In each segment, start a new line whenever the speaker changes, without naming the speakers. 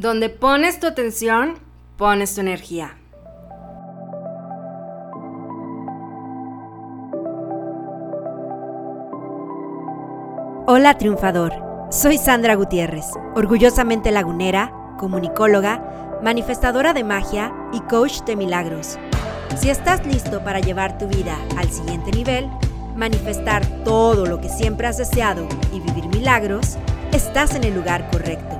Donde pones tu atención, pones tu energía.
Hola triunfador, soy Sandra Gutiérrez, orgullosamente lagunera, comunicóloga, manifestadora de magia y coach de milagros. Si estás listo para llevar tu vida al siguiente nivel, manifestar todo lo que siempre has deseado y vivir milagros, estás en el lugar correcto.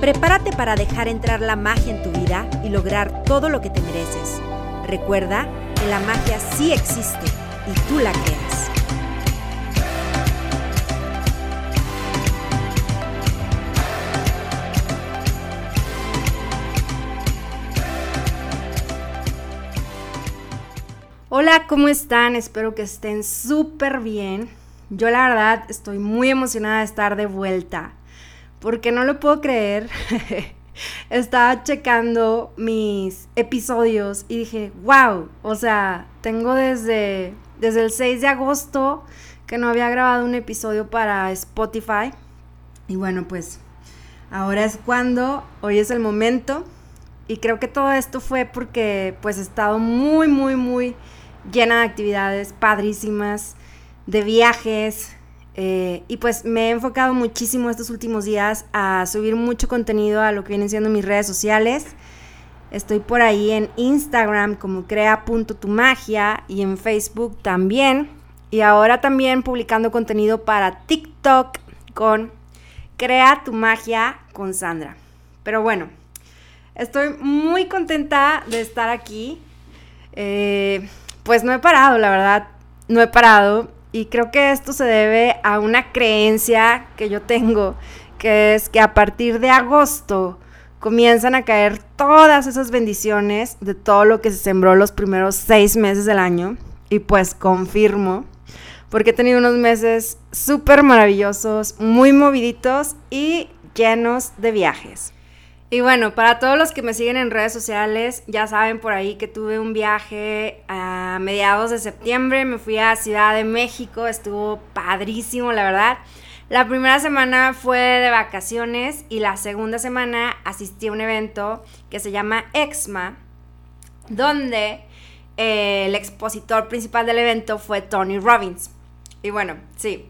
Prepárate para dejar entrar la magia en tu vida y lograr todo lo que te mereces. Recuerda que la magia sí existe y tú la creas.
Hola, ¿cómo están? Espero que estén súper bien. Yo la verdad estoy muy emocionada de estar de vuelta, porque no lo puedo creer. Estaba checando mis episodios y dije, wow, o sea, tengo desde, desde el 6 de agosto que no había grabado un episodio para Spotify. Y bueno, pues ahora es cuando, hoy es el momento. Y creo que todo esto fue porque pues he estado muy, muy, muy llena de actividades padrísimas, de viajes. Eh, y pues me he enfocado muchísimo estos últimos días a subir mucho contenido a lo que vienen siendo mis redes sociales. Estoy por ahí en Instagram como crea.tumagia y en Facebook también. Y ahora también publicando contenido para TikTok con Crea tu magia con Sandra. Pero bueno, estoy muy contenta de estar aquí. Eh, pues no he parado, la verdad, no he parado. Y creo que esto se debe a una creencia que yo tengo, que es que a partir de agosto comienzan a caer todas esas bendiciones de todo lo que se sembró los primeros seis meses del año. Y pues confirmo, porque he tenido unos meses súper maravillosos, muy moviditos y llenos de viajes. Y bueno, para todos los que me siguen en redes sociales, ya saben por ahí que tuve un viaje a mediados de septiembre, me fui a Ciudad de México, estuvo padrísimo, la verdad. La primera semana fue de vacaciones y la segunda semana asistí a un evento que se llama EXMA, donde eh, el expositor principal del evento fue Tony Robbins. Y bueno, sí,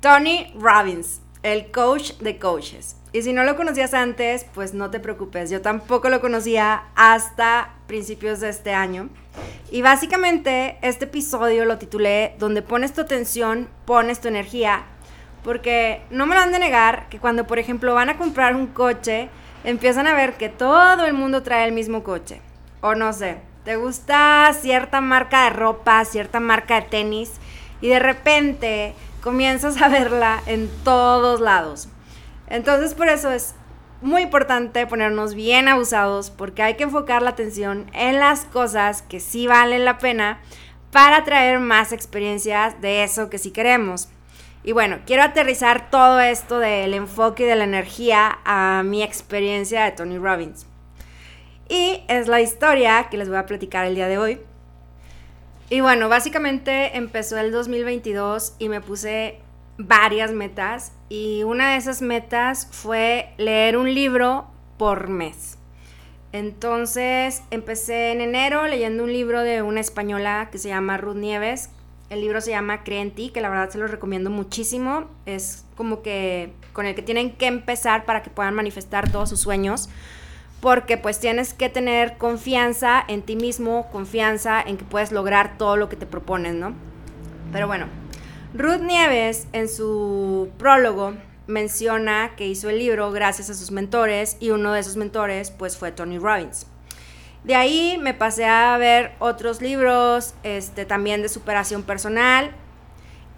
Tony Robbins, el coach de coaches. Y si no lo conocías antes, pues no te preocupes. Yo tampoco lo conocía hasta principios de este año. Y básicamente este episodio lo titulé Donde pones tu atención, pones tu energía. Porque no me lo han de negar que cuando, por ejemplo, van a comprar un coche, empiezan a ver que todo el mundo trae el mismo coche. O no sé, te gusta cierta marca de ropa, cierta marca de tenis, y de repente comienzas a verla en todos lados. Entonces por eso es muy importante ponernos bien abusados porque hay que enfocar la atención en las cosas que sí valen la pena para traer más experiencias de eso que sí queremos. Y bueno, quiero aterrizar todo esto del enfoque y de la energía a mi experiencia de Tony Robbins. Y es la historia que les voy a platicar el día de hoy. Y bueno, básicamente empezó el 2022 y me puse varias metas y una de esas metas fue leer un libro por mes. Entonces empecé en enero leyendo un libro de una española que se llama Ruth Nieves. El libro se llama Cree en ti, que la verdad se lo recomiendo muchísimo. Es como que con el que tienen que empezar para que puedan manifestar todos sus sueños. Porque pues tienes que tener confianza en ti mismo, confianza en que puedes lograr todo lo que te propones, ¿no? Pero bueno, Ruth Nieves en su prólogo menciona que hizo el libro gracias a sus mentores y uno de esos mentores pues fue Tony Robbins. De ahí me pasé a ver otros libros este, también de superación personal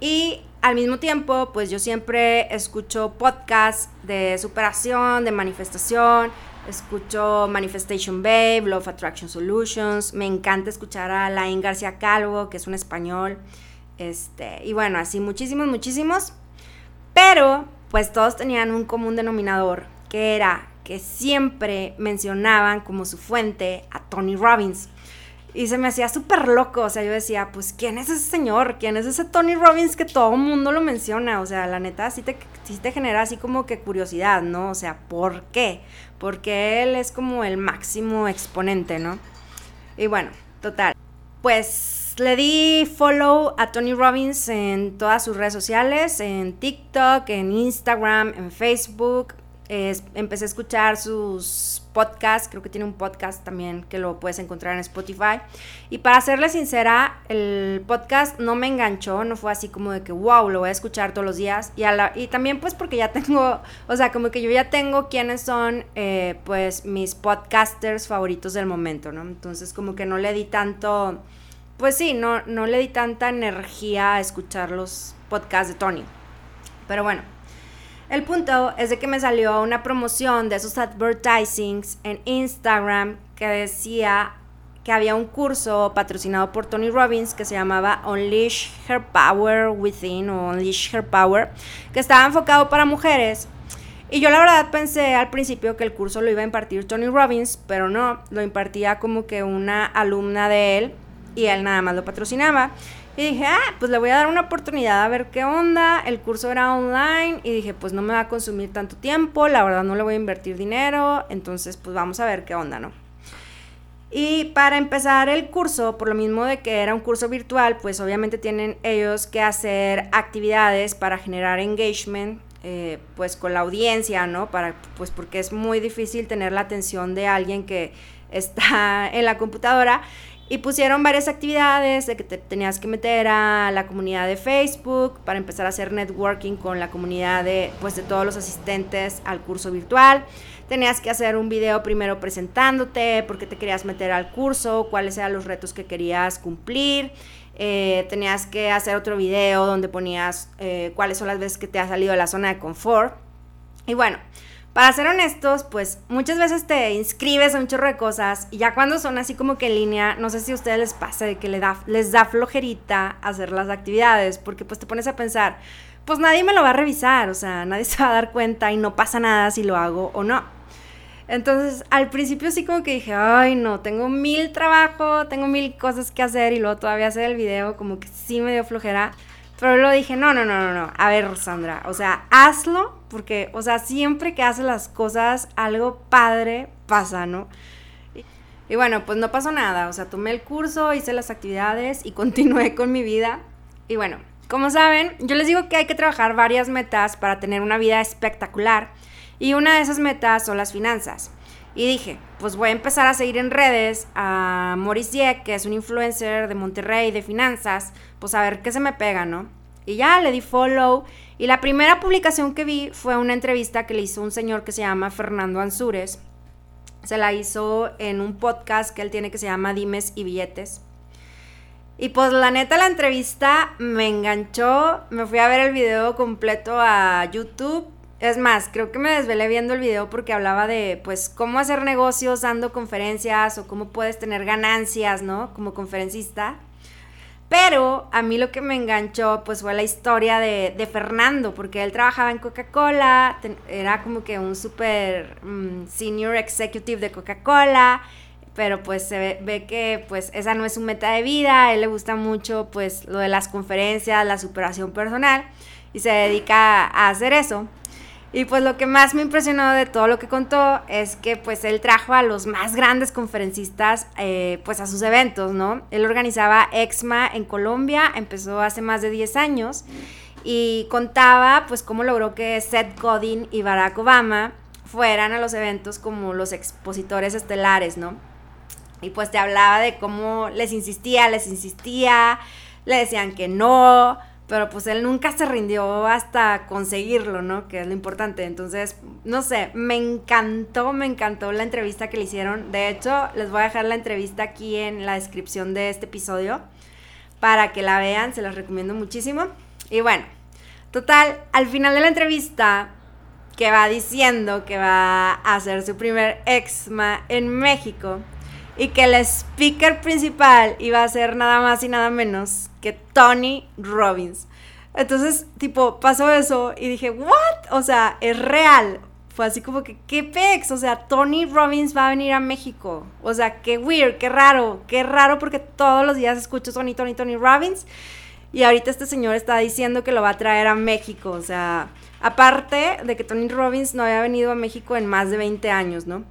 y al mismo tiempo pues yo siempre escucho podcasts de superación, de manifestación, escucho Manifestation Babe, Love Attraction Solutions, me encanta escuchar a Lain García Calvo que es un español este, y bueno, así muchísimos, muchísimos. Pero, pues todos tenían un común denominador, que era que siempre mencionaban como su fuente a Tony Robbins. Y se me hacía súper loco, o sea, yo decía, pues, ¿quién es ese señor? ¿Quién es ese Tony Robbins que todo el mundo lo menciona? O sea, la neta, sí te, sí te genera así como que curiosidad, ¿no? O sea, ¿por qué? Porque él es como el máximo exponente, ¿no? Y bueno, total. Pues le di follow a Tony Robbins en todas sus redes sociales, en TikTok, en Instagram, en Facebook, empecé a escuchar sus podcasts, creo que tiene un podcast también que lo puedes encontrar en Spotify. Y para serle sincera, el podcast no me enganchó, no fue así como de que, wow, lo voy a escuchar todos los días. Y, también pues porque ya tengo, o sea, como que yo ya tengo quiénes son eh, pues mis podcasters favoritos del momento, ¿no? Entonces como que no le di tanto, pues sí, no, no le di tanta energía a escuchar los podcasts de Tony. Pero bueno, el punto es de que me salió una promoción de esos advertisings en Instagram que decía que había un curso patrocinado por Tony Robbins que se llamaba Unleash Her Power Within o Unleash Her Power, que estaba enfocado para mujeres. Y yo la verdad pensé al principio que el curso lo iba a impartir Tony Robbins, pero no, lo impartía como que una alumna de él y él nada más lo patrocinaba. Y dije, ah, pues le voy a dar una oportunidad a ver qué onda. El curso era online y dije, pues no me va a consumir tanto tiempo, la verdad no le voy a invertir dinero, entonces pues vamos a ver qué onda, ¿no? Y para empezar el curso, por lo mismo de que era un curso virtual, pues obviamente tienen ellos que hacer actividades para generar engagement, eh, pues con la audiencia, ¿no? Para, pues porque es muy difícil tener la atención de alguien que está en la computadora. Y pusieron varias actividades de que te tenías que meter a la comunidad de Facebook para empezar a hacer networking con la comunidad de, pues, de todos los asistentes al curso virtual. Tenías que hacer un video primero presentándote, por qué te querías meter al curso, cuáles eran los retos que querías cumplir. Eh, tenías que hacer otro video donde ponías eh, cuáles son las veces que te has salido de la zona de confort. Y bueno, para ser honestos, pues muchas veces te inscribes a un chorro de cosas y ya cuando son así como que en línea, no sé si a ustedes les pasa de que les da, les da flojerita hacer las actividades, porque pues te pones a pensar, pues nadie me lo va a revisar, o sea, nadie se va a dar cuenta y no pasa nada si lo hago o no. Entonces, al principio sí como que dije, ay no, tengo mil trabajo, tengo mil cosas que hacer y luego todavía hacer el video, como que sí me dio flojera. Pero lo dije, no, no, no, no, no. A ver, Sandra, o sea, hazlo, porque, o sea, siempre que haces las cosas, algo padre pasa, ¿no? Y, bueno, pues no pasó nada. O sea, tomé el curso, hice las actividades y continué con mi vida. Y bueno, como saben, yo les digo que hay que trabajar varias metas para tener una vida espectacular. Y una de esas metas son las finanzas. Y dije, pues voy a empezar a seguir en redes a Maurice Dieck, que es un influencer de Monterrey de finanzas, pues a ver qué se me pega, ¿no? Y ya le di follow. Y la primera publicación que vi fue una entrevista que le hizo un señor que se llama Fernando Ansures. Se la hizo en un podcast que él tiene que se llama Dimes y Billetes. Y pues la neta la entrevista me enganchó. Me fui a ver el video completo a YouTube es más, creo que me desvelé viendo el video porque hablaba de, pues, cómo hacer negocios dando conferencias o cómo puedes tener ganancias, ¿no? Como conferencista. Pero a mí lo que me enganchó, pues, fue la historia de, Fernando, porque él trabajaba en Coca-Cola, era como que un super mm, senior executive de Coca-Cola, pero pues se ve, ve, que, pues, esa no es su meta de vida, a él le gusta mucho, pues, lo de las conferencias, la superación personal, y se dedica a hacer eso. Y pues lo que más me impresionó de todo lo que contó es que pues él trajo a los más grandes conferencistas eh, pues a sus eventos, ¿no? Él organizaba EXMA en Colombia, empezó hace más de 10 años y contaba pues cómo logró que Seth Godin y Barack Obama fueran a los eventos como los expositores estelares, ¿no? Y pues te hablaba de cómo les insistía, les insistía, le decían que no, pero pues él nunca se rindió hasta conseguirlo, ¿no? Que es lo importante. Entonces, no sé, me encantó, me encantó la entrevista que le hicieron. De hecho, les voy a dejar la entrevista aquí en la descripción de este episodio para que la vean, se las recomiendo muchísimo. Y bueno, total, al final de la entrevista, que va diciendo que va a hacer su primer exma en México y que el speaker principal iba a ser nada más y nada menos que Tony Robbins. Entonces, tipo, pasó eso y dije, ¿what? O sea, es real. fue así como que, ¿qué pex? O sea, Tony Robbins va a venir a México. O sea, qué weird, qué raro, qué raro porque todos los días escucho Tony, Tony, Tony Robbins. Y ahorita este señor está diciendo que lo va a traer a México. O sea, aparte de que Tony Robbins no había venido a México en más de 20 años, ¿no?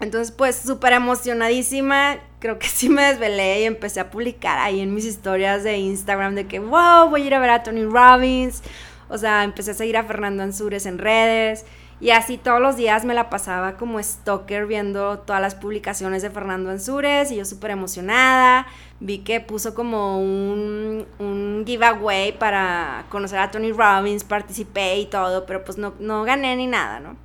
Entonces, pues súper emocionadísima, creo que sí me desvelé y empecé a publicar ahí en mis historias de Instagram de que, wow, voy a ir a ver a Tony Robbins. O sea, empecé a seguir a Fernando Ansures en redes. Y así todos los días me la pasaba como stalker viendo todas las publicaciones de Fernando Ansures y yo súper emocionada. Vi que puso como un, un, giveaway para conocer a Tony Robbins, participé y todo, pero pues no, no gané ni nada, ¿no?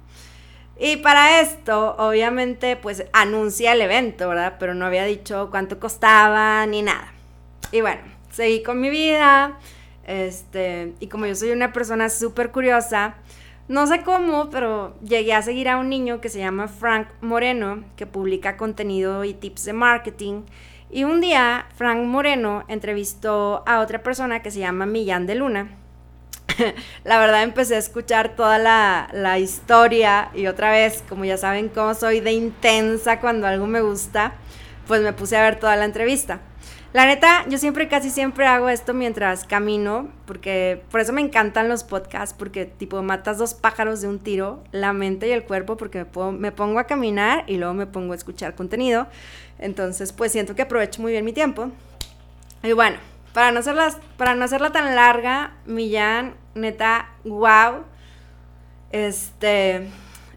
Y para esto, obviamente, pues anuncia el evento, ¿verdad? Pero no había dicho cuánto costaba ni nada. Y bueno, seguí con mi vida. Este, y como yo soy una persona súper curiosa, no sé cómo, pero llegué a seguir a un niño que se llama Frank Moreno, que publica contenido y tips de marketing. Y un día, Frank Moreno entrevistó a otra persona que se llama Millán de Luna. la verdad empecé a escuchar toda la, historia y otra vez, como ya saben cómo soy de intensa cuando algo me gusta, pues me puse a ver toda la entrevista. La neta, yo siempre, casi siempre hago esto mientras camino, porque por eso me encantan los podcasts, porque tipo matas dos pájaros de un tiro, la mente y el cuerpo, porque me, pongo a caminar y luego me pongo a escuchar contenido. Entonces, pues siento que aprovecho muy bien mi tiempo. Y bueno, para no hacerla, para no hacerla tan larga, Millán, neta, wow. Este,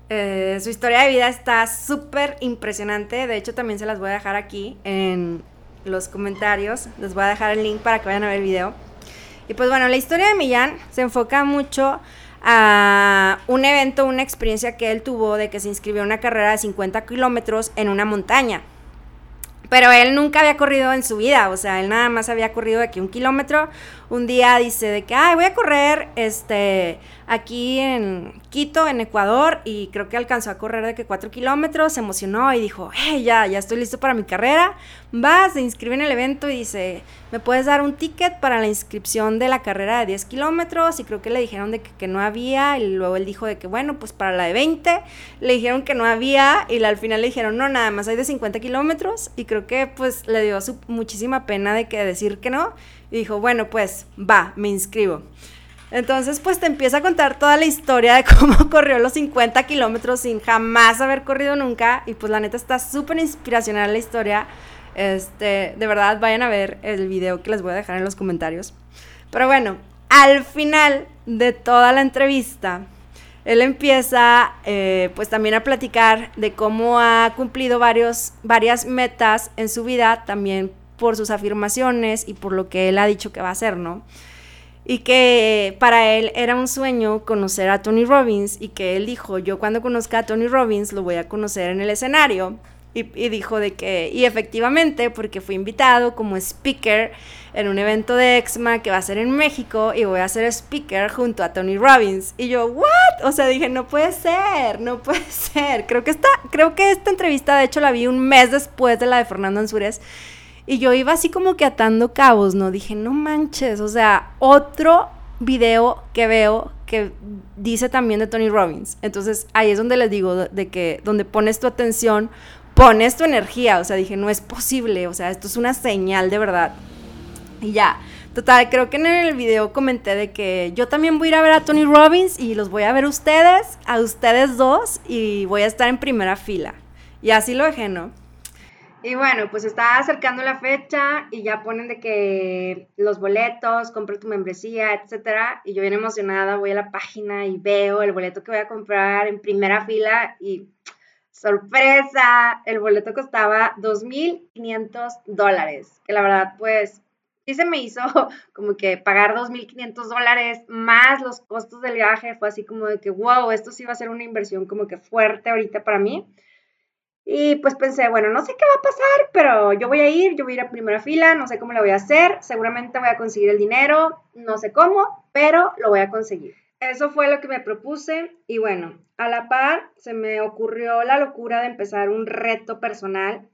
eh, su historia de vida está súper impresionante. De hecho, también se las voy a dejar aquí en los comentarios. Les voy a dejar el link para que vayan a ver el video. Y pues bueno, la historia de Millán se enfoca mucho a un evento, una experiencia que él tuvo de que se inscribió en una carrera de 50 kilómetros en una montaña. Pero él nunca había corrido en su vida, o sea, él nada más había corrido aquí un kilómetro. Un día dice de que, ay, voy a correr este, aquí en Quito, en Ecuador, y creo que alcanzó a correr de que cuatro kilómetros, se emocionó y dijo, hey, ya, ya estoy listo para mi carrera. Va, se inscribe en el evento y dice, ¿me puedes dar un ticket para la inscripción de la carrera de 10 kilómetros? Y creo que le dijeron de que, no había, y luego él dijo de que, bueno, pues para la de 20, le dijeron que no había, y al final le dijeron, no, nada más hay de 50 kilómetros, y creo que pues le dio muchísima pena de que decir que no, y dijo, bueno, pues va, me inscribo. Entonces, pues te empieza a contar toda la historia de cómo corrió los 50 kilómetros sin jamás haber corrido nunca. Y pues la neta está súper inspiracional la historia. Este, de verdad, vayan a ver el video que les voy a dejar en los comentarios. Pero bueno, al final de toda la entrevista, él empieza eh, pues también a platicar de cómo ha cumplido varios, varias metas en su vida, también por sus afirmaciones y por lo que él ha dicho que va a hacer, ¿no? y que para él era un sueño conocer a Tony Robbins y que él dijo, yo cuando conozca a Tony Robbins lo voy a conocer en el escenario. Y, dijo de que, y efectivamente, porque fui invitado como speaker en un evento de EXMA que va a ser en México y voy a ser speaker junto a Tony Robbins. Y yo, ¿what? O sea, dije, no puede ser, no puede ser. Creo que esta, creo que esta entrevista, de hecho, la vi un mes después de la de Fernando Ansúrez. Y yo iba así como que atando cabos, ¿no? Dije, no manches, o sea, otro video que veo que dice también de Tony Robbins. Entonces ahí es donde les digo de que donde pones tu atención, pones tu energía. O sea, dije, no es posible, o sea, esto es una señal de verdad. Y ya, total, creo que en el video comenté de que yo también voy a ir a ver a Tony Robbins y los voy a ver ustedes, a ustedes dos, y voy a estar en primera fila. Y así lo dejé, ¿no? Y bueno, pues está acercando la fecha y ya ponen de que los boletos, compra tu membresía, etcétera. Y yo bien emocionada voy a la página y veo el boleto que voy a comprar en primera fila y sorpresa, el boleto costaba 2.500 dólares, que la verdad pues sí se me hizo como que pagar 2.500 dólares más los costos del viaje, fue así como de que wow, esto sí va a ser una inversión como que fuerte ahorita para mí. Y pues pensé, bueno, no sé qué va a pasar, pero yo voy a ir, yo voy a ir a primera fila, no sé cómo lo voy a hacer, seguramente voy a conseguir el dinero, no sé cómo, pero lo voy a conseguir. Eso fue lo que me propuse y bueno, a la par se me ocurrió la locura de empezar un reto personal.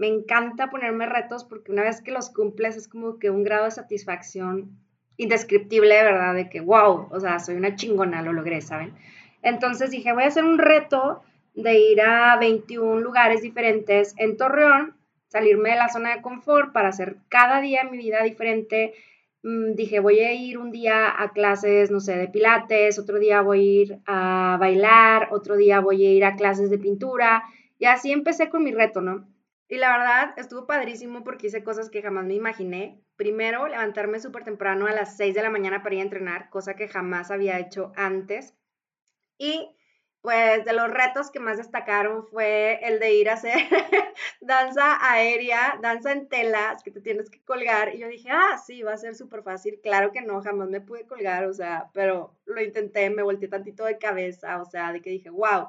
Me encanta ponerme retos porque una vez que los cumples es como que un grado de satisfacción indescriptible, ¿verdad? De que, wow, o sea, soy una chingona, lo logré, ¿saben? Entonces dije, voy a hacer un reto de ir a 21 lugares diferentes en Torreón, salirme de la zona de confort para hacer cada día mi vida diferente. Mm, dije, voy a ir un día a clases, no sé, de pilates, otro día voy a ir a bailar, otro día voy a ir a clases de pintura. Y así empecé con mi reto, ¿no? Y la verdad, estuvo padrísimo porque hice cosas que jamás me imaginé. Primero, levantarme súper temprano a las 6 de la mañana para ir a entrenar, cosa que jamás había hecho antes. Y pues de los retos que más destacaron fue el de ir a hacer danza aérea, danza en telas, que te tienes que colgar. Y yo dije, ah, sí, va a ser súper fácil. Claro que no, jamás me pude colgar, o sea, pero lo intenté, me volteé tantito de cabeza, o sea, de que dije, wow,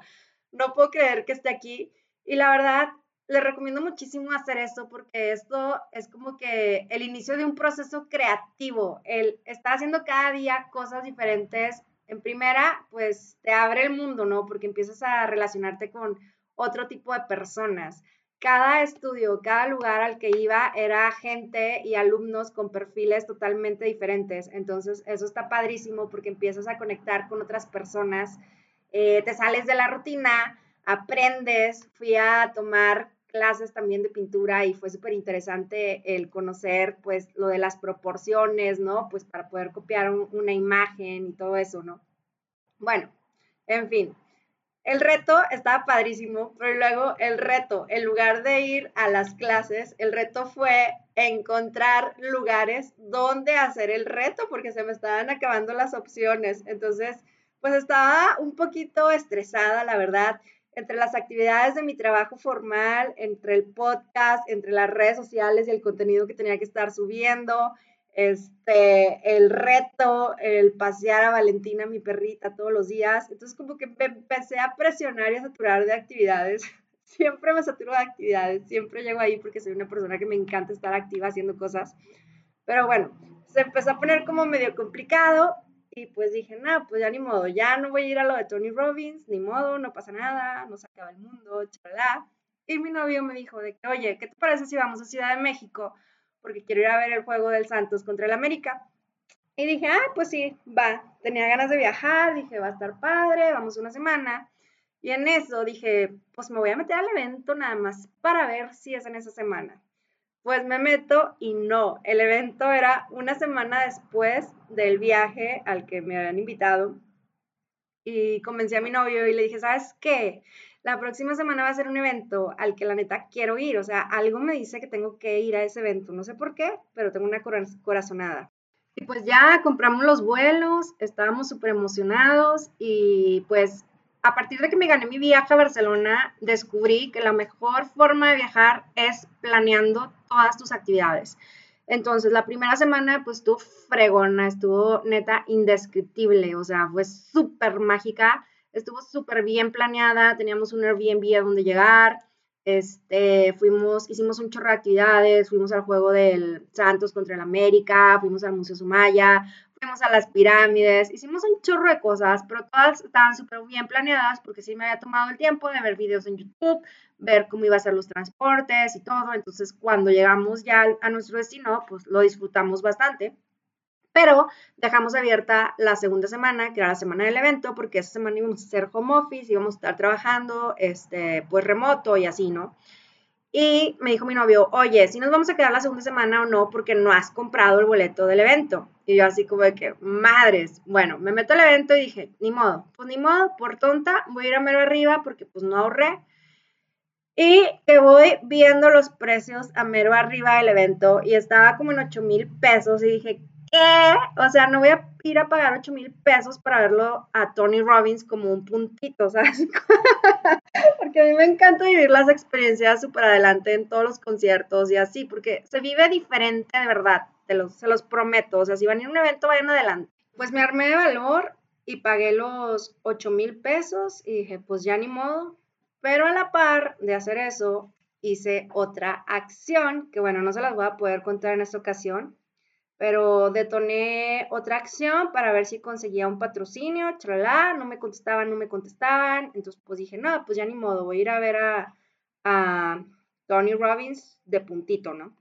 no puedo creer que esté aquí. Y la verdad, le recomiendo muchísimo hacer esto porque esto es como que el inicio de un proceso creativo, el estar haciendo cada día cosas diferentes en primera, pues te abre el mundo, ¿no? Porque empiezas a relacionarte con otro tipo de personas. Cada estudio, cada lugar al que iba era gente y alumnos con perfiles totalmente diferentes. Entonces, eso está padrísimo porque empiezas a conectar con otras personas, eh, te sales de la rutina, aprendes. Fui a tomar clases también de pintura y fue súper interesante el conocer pues lo de las proporciones, ¿no? Pues para poder copiar una imagen y todo eso, ¿no? Bueno, en fin, el reto estaba padrísimo, pero luego el reto, en lugar de ir a las clases, el reto fue encontrar lugares donde hacer el reto porque se me estaban acabando las opciones. Entonces, pues estaba un poquito estresada, la verdad entre las actividades de mi trabajo formal, entre el podcast, entre las redes sociales y el contenido que tenía que estar subiendo, este, el reto, el pasear a Valentina, mi perrita, todos los días. Entonces como que me empecé a presionar y a saturar de actividades. Siempre me saturo de actividades, siempre llego ahí porque soy una persona que me encanta estar activa haciendo cosas. Pero bueno, se empezó a poner como medio complicado y pues dije, no, pues ya ni modo, ya no voy a ir a lo de Tony Robbins, ni modo, no pasa nada, no se acaba el mundo, chalá. Y mi novio me dijo de que, oye, ¿qué te parece si vamos a Ciudad de México? Porque quiero ir a ver el juego del Santos contra el América. Y dije, ah, pues sí, va. Tenía ganas de viajar, dije, va a estar padre, vamos una semana. Y en eso dije, pues me voy a meter al evento nada más para ver si es en esa semana. Pues me meto y no, el evento era una semana después del viaje al que me habían invitado y convencí a mi novio y le dije, ¿sabes qué? La próxima semana va a ser un evento al que la neta quiero ir, o sea, algo me dice que tengo que ir a ese evento, no sé por qué, pero tengo una corazonada. Y pues ya compramos los vuelos, estábamos súper emocionados y pues a partir de que me gané mi viaje a Barcelona, descubrí que la mejor forma de viajar es planeando todas tus actividades. Entonces, la primera semana, pues estuvo fregona, estuvo neta indescriptible, o sea, fue súper mágica, estuvo súper bien planeada, teníamos un Airbnb a donde llegar, este, fuimos, hicimos un chorro de actividades, fuimos al juego del Santos contra el América, fuimos al Museo Sumaya, fuimos a las pirámides, hicimos un chorro de cosas, pero todas estaban súper bien planeadas porque sí me había tomado el tiempo de ver videos en YouTube, ver cómo iba a ser los transportes y todo. Entonces, cuando llegamos ya a nuestro destino, pues lo disfrutamos bastante. Pero dejamos abierta la segunda semana, que era la semana del evento, porque esa semana íbamos a hacer home office, íbamos a estar trabajando, este, pues remoto y así, ¿no? Y me dijo mi novio, oye, si nos vamos a quedar la segunda semana o no, porque no has comprado el boleto del evento. Y yo así como de que, madres, bueno, me meto al evento y dije, ni modo, pues ni modo, por tonta, voy a ir a mero arriba porque pues no ahorré. Y que voy viendo los precios a mero arriba del evento y estaba como en 8 mil pesos y dije, ¿qué? O sea, no voy a ir a pagar 8 mil pesos para verlo a Tony Robbins como un puntito, ¿sabes? me encanta vivir las experiencias súper adelante en todos los conciertos y así, porque se vive diferente de verdad, se los prometo. O sea, si van a ir a un evento, vayan adelante. Pues me armé de valor y pagué los 8 mil pesos y dije, pues ya ni modo. Pero a la par de hacer eso, hice otra acción que, bueno, no se las voy a poder contar en esta ocasión, pero detoné otra acción para ver si conseguía un patrocinio, chalala, no me contestaban, no me contestaban, entonces pues dije, no, pues ya ni modo, voy a ir a ver a, a Tony Robbins de puntito, ¿no?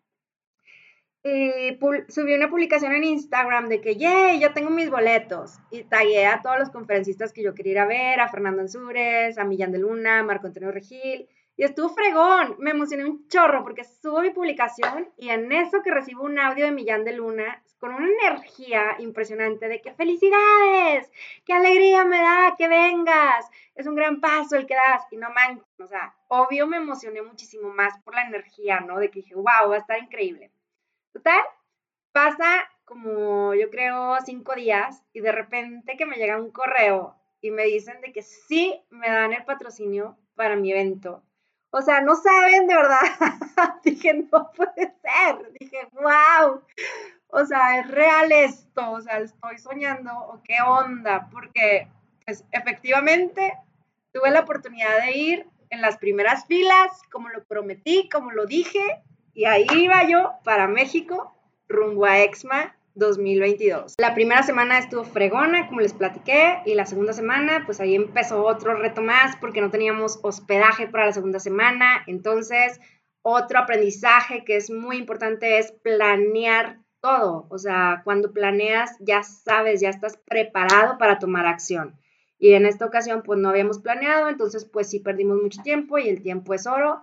y subí una publicación en Instagram de que, yay, yo tengo mis boletos. Y tagué a todos los conferencistas que yo quería ir a ver, a Fernando Ansúrez, a Millán de Luna, Marco Antonio Regil. Y estuvo fregón, me emocioné un chorro porque subo mi publicación y en eso que recibo un audio de Millán de Luna con una energía impresionante de que felicidades, qué alegría me da que vengas, es un gran paso el que das y no manches, o sea, obvio me emocioné muchísimo más por la energía, ¿no? De que dije, wow, va a estar increíble. Total, pasa como yo creo cinco días y de repente que me llega un correo y me dicen de que sí me dan el patrocinio para mi evento. O sea, no saben de verdad. Dije, no puede ser. Dije, wow. O sea, es real esto. O sea, estoy soñando o qué onda. Porque, pues, efectivamente, tuve la oportunidad de ir en las primeras filas, como lo prometí, como lo dije, y ahí iba yo para México, rumbo a EXMA 2022. La primera semana estuvo fregona, como les platiqué, y la segunda semana, pues ahí empezó otro reto más porque no teníamos hospedaje para la segunda semana. Entonces, otro aprendizaje que es muy importante es planear todo. O sea, cuando planeas, ya sabes, ya estás preparado para tomar acción. Y en esta ocasión, pues no habíamos planeado, entonces, pues sí perdimos mucho tiempo y el tiempo es oro.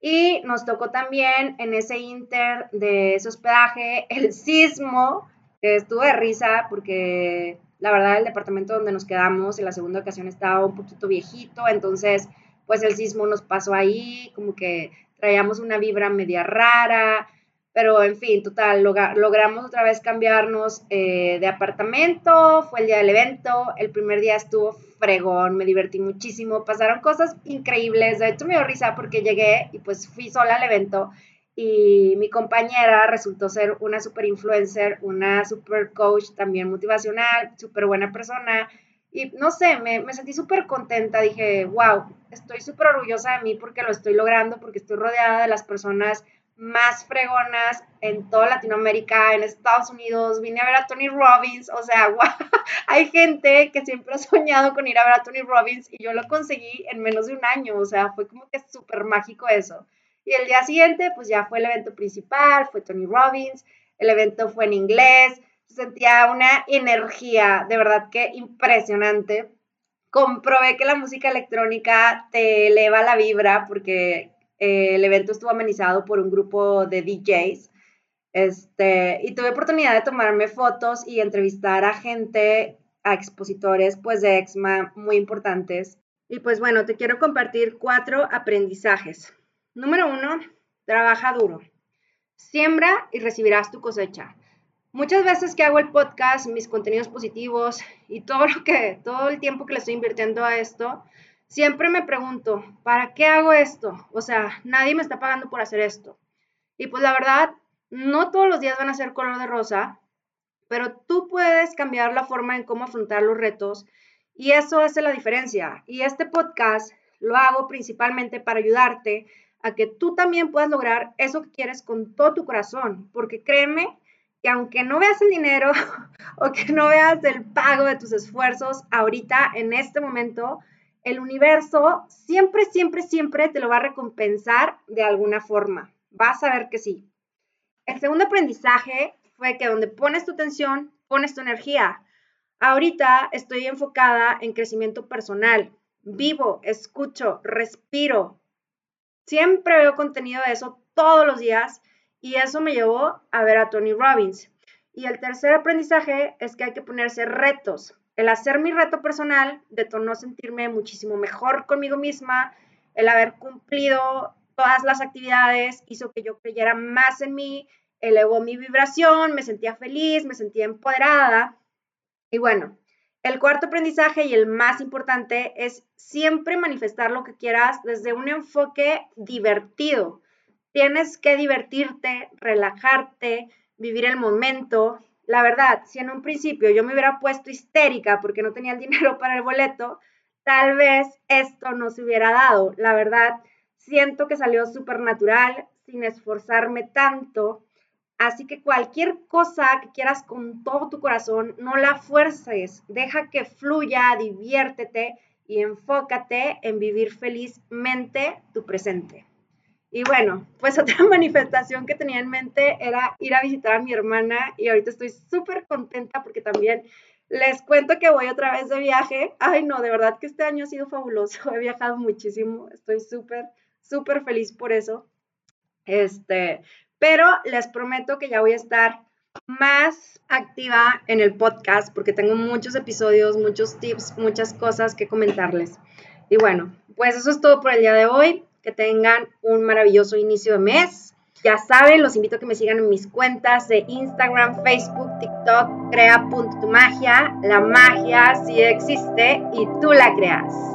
Y nos tocó también en ese inter de ese hospedaje el sismo, que estuvo de risa porque la verdad el departamento donde nos quedamos en la segunda ocasión estaba un poquito viejito, entonces pues el sismo nos pasó ahí, como que traíamos una vibra media rara, pero en fin, total, logramos otra vez cambiarnos eh, de apartamento, fue el día del evento, el primer día estuvo fregón, me divertí muchísimo, pasaron cosas increíbles, de hecho me dio risa porque llegué y pues fui sola al evento y mi compañera resultó ser una super influencer, una super coach también motivacional, súper buena persona y no sé, me, me sentí súper contenta, dije, wow, estoy súper orgullosa de mí porque lo estoy logrando, porque estoy rodeada de las personas más fregonas en toda Latinoamérica, en Estados Unidos, vine a ver a Tony Robbins, o sea, wow, hay gente que siempre ha soñado con ir a ver a Tony Robbins y yo lo conseguí en menos de un año, o sea, fue como que súper mágico eso. Y el día siguiente, pues ya fue el evento principal, fue Tony Robbins, el evento fue en inglés, sentía una energía de verdad que impresionante. Comprobé que la música electrónica te eleva la vibra porque eh, el evento estuvo amenizado por un grupo de DJs. Este, y tuve oportunidad de tomarme fotos y entrevistar a gente, a expositores, pues de EXMA muy importantes. Y pues bueno, te quiero compartir cuatro aprendizajes. Número uno, trabaja duro. Siembra y recibirás tu cosecha. Muchas veces que hago el podcast, mis contenidos positivos y todo lo que, todo el tiempo que le estoy invirtiendo a esto, siempre me pregunto, ¿para qué hago esto? O sea, nadie me está pagando por hacer esto. Y pues la verdad, no todos los días van a ser color de rosa, pero tú puedes cambiar la forma en cómo afrontar los retos y eso hace la diferencia. Y este podcast lo hago principalmente para ayudarte a que tú también puedas lograr eso que quieres con todo tu corazón, porque créeme que aunque no veas el dinero o que no veas el pago de tus esfuerzos ahorita, en este momento, el universo siempre, siempre, siempre te lo va a recompensar de alguna forma. Vas a ver que sí. El segundo aprendizaje fue que donde pones tu atención, pones tu energía. Ahorita estoy enfocada en crecimiento personal. Vivo, escucho, respiro. Siempre veo contenido de eso todos los días y eso me llevó a ver a Tony Robbins. Y el tercer aprendizaje es que hay que ponerse retos. El hacer mi reto personal detonó sentirme muchísimo mejor conmigo misma, el haber cumplido todas las actividades hizo que yo creyera más en mí, elevó mi vibración, me sentía feliz, me sentía empoderada. Y bueno, el cuarto aprendizaje y el más importante es siempre manifestar lo que quieras desde un enfoque divertido. Tienes que divertirte, relajarte, vivir el momento, la verdad, si en un principio yo me hubiera puesto histérica porque no tenía el dinero para el boleto, tal vez esto no se hubiera dado. La verdad, siento que salió súper natural, sin esforzarme tanto. Así que cualquier cosa que quieras con todo tu corazón, no la fuerces, deja que fluya, diviértete y enfócate en vivir felizmente tu presente. Y bueno, pues otra manifestación que tenía en mente era ir a visitar a mi hermana y ahorita estoy súper contenta porque también les cuento que voy otra vez de viaje. Ay, no, de verdad que este año ha sido fabuloso. He viajado muchísimo. Estoy súper, súper feliz por eso. Este, pero les prometo que ya voy a estar más activa en el podcast porque tengo muchos episodios, muchos tips, muchas cosas que comentarles. Y bueno, pues eso es todo por el día de hoy. Que tengan un maravilloso inicio de mes. Ya saben, los invito a que me sigan en mis cuentas de Instagram, Facebook, TikTok, crea.tumagia. La magia sí existe y tú la creas.